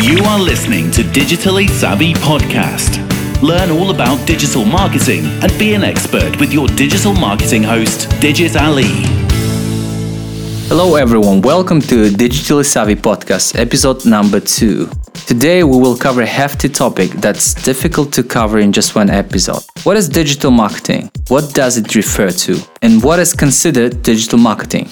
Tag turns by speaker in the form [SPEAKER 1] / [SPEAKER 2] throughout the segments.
[SPEAKER 1] You are listening to Digitally Savvy Podcast. Learn all about digital marketing and be an expert with your digital marketing host, Digit Ali.
[SPEAKER 2] Hello, everyone. Welcome to Digitally Savvy Podcast, episode number two. Today, we will cover a hefty topic that's difficult to cover in just one episode. What is digital marketing? What does it refer to? And what is considered digital marketing?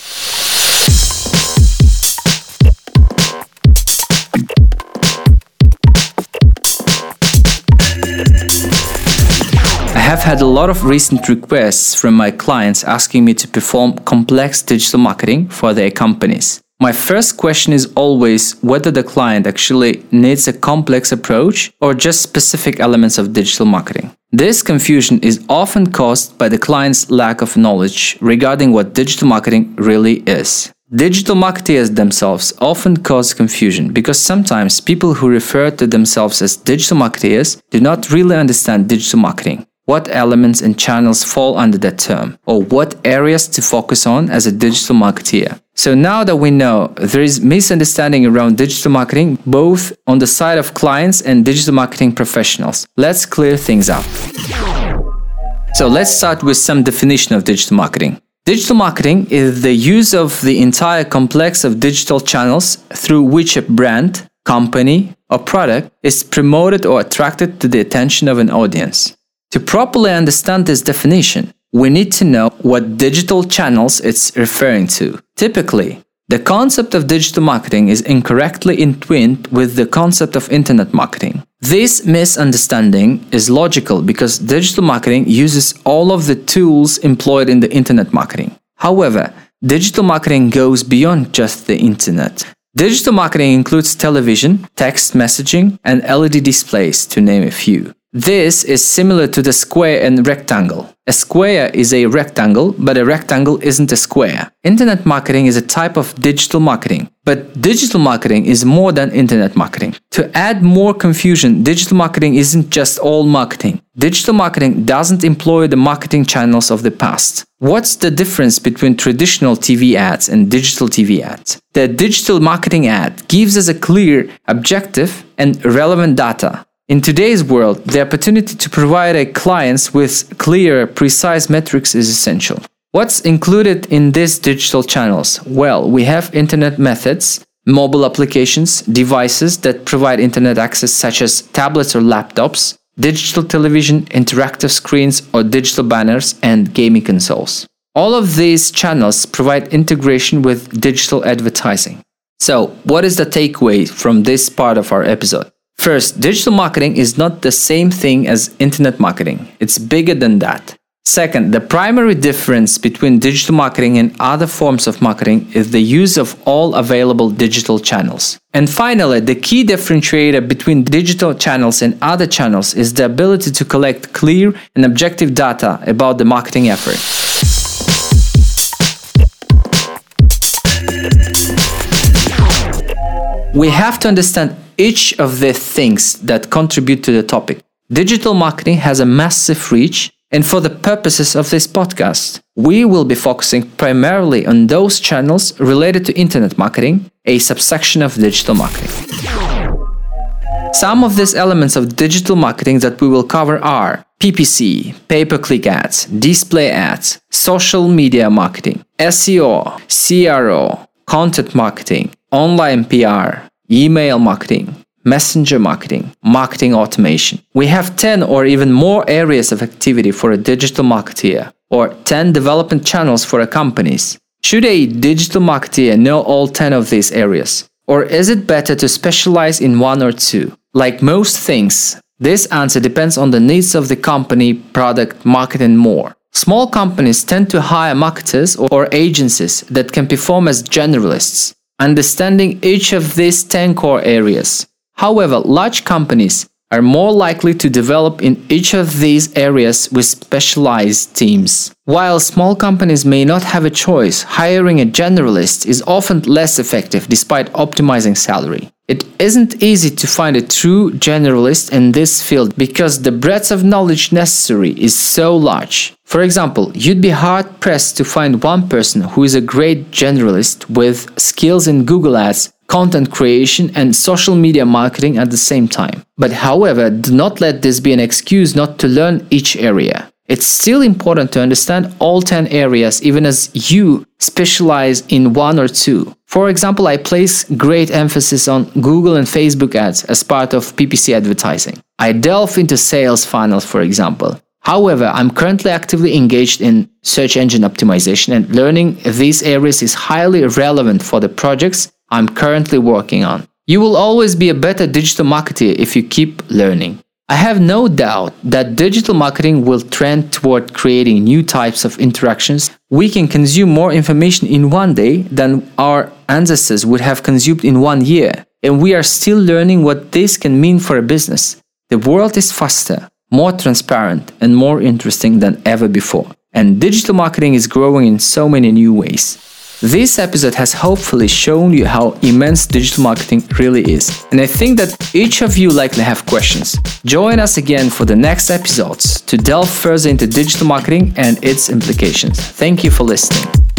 [SPEAKER 2] Have had a lot of recent requests from my clients asking me to perform complex digital marketing for their companies. My first question is always whether the client actually needs a complex approach or just specific elements of digital marketing. This confusion is often caused by the client's lack of knowledge regarding what digital marketing really is. Digital marketers themselves often cause confusion because sometimes people who refer to themselves as digital marketers do not really understand digital marketing what elements and channels fall under that term, or what areas to focus on as a digital marketer. So now that we know there is misunderstanding around digital marketing, both on the side of clients and digital marketing professionals, let's clear things up. So let's start with some definition of digital marketing. Digital marketing is the use of the entire complex of digital channels through which a brand, company, or product is promoted or attracted to the attention of an audience. To properly understand this definition, we need to know what digital channels it's referring to. Typically, the concept of digital marketing is incorrectly entwined with the concept of internet marketing. This misunderstanding is logical because digital marketing uses all of the tools employed in the internet marketing. However, digital marketing goes beyond just the internet. Digital marketing includes television, text messaging, and LED displays, to name a few. This is similar to the square and rectangle. A square is a rectangle, but a rectangle isn't a square. Internet marketing is a type of digital marketing, but digital marketing is more than internet marketing. To add more confusion, digital marketing isn't just all marketing. Digital marketing doesn't employ the marketing channels of the past. What's the difference between traditional TV ads and digital TV ads? The digital marketing ad gives us a clear, objective, and relevant data. In today's world, the opportunity to provide a clients with clear, precise metrics is essential. What's included in these digital channels? Well, we have internet methods, mobile applications, devices that provide internet access such as tablets or laptops, digital television, interactive screens or digital banners, and gaming consoles. All of these channels provide integration with digital advertising. So, what is the takeaway from this part of our episode? First, digital marketing is not the same thing as internet marketing, it's bigger than that. Second, the primary difference between digital marketing and other forms of marketing is the use of all available digital channels. And finally, the key differentiator between digital channels and other channels is the ability to collect clear and objective data about the marketing effort. We have to understand each of the things that contribute to the topic. Digital marketing has a massive reach, and for the purposes of this podcast, we will be focusing primarily on those channels related to internet marketing, a subsection of digital marketing. Some of these elements of digital marketing that we will cover are PPC, pay per click ads, display ads, social media marketing, SEO, CRO, content marketing, online PR, email marketing, messenger marketing, marketing automation. We have 10 or even more areas of activity for a digital marketer or 10 development channels for a companies. Should a digital marketer know all 10 of these areas? Or is it better to specialize in one or two? Like most things, this answer depends on the needs of the company, product, market, and more. Small companies tend to hire marketers or agencies that can perform as generalists understanding each of these 10 core areas. However, large companies are more likely to develop in each of these areas with specialized teams. While small companies may not have a choice, hiring a generalist is often less effective despite optimizing salary. It isn't easy to find a true generalist in this field because the breadth of knowledge necessary is so large. For example, you'd be hard pressed to find one person who is a great generalist with skills in Google Ads, content creation, and social media marketing at the same time. But however, do not let this be an excuse not to learn each area. It's still important to understand all 10 areas even as you specialize in one or two. For example, I place great emphasis on Google and Facebook ads as part of PPC advertising. I delve into sales funnels, for example. However, I'm currently actively engaged in search engine optimization and learning these areas is highly relevant for the projects I'm currently working on. You will always be a better digital marketer if you keep learning. I have no doubt that digital marketing will trend toward creating new types of interactions. We can consume more information in one day than our ancestors would have consumed in one year, and we are still learning what this can mean for a business. The world is faster, more transparent, and more interesting than ever before, and digital marketing is growing in so many new ways. This episode has hopefully shown you how immense digital marketing really is. And I think that each of you likely have questions. Join us again for the next episodes to delve further into digital marketing and its implications. Thank you for listening.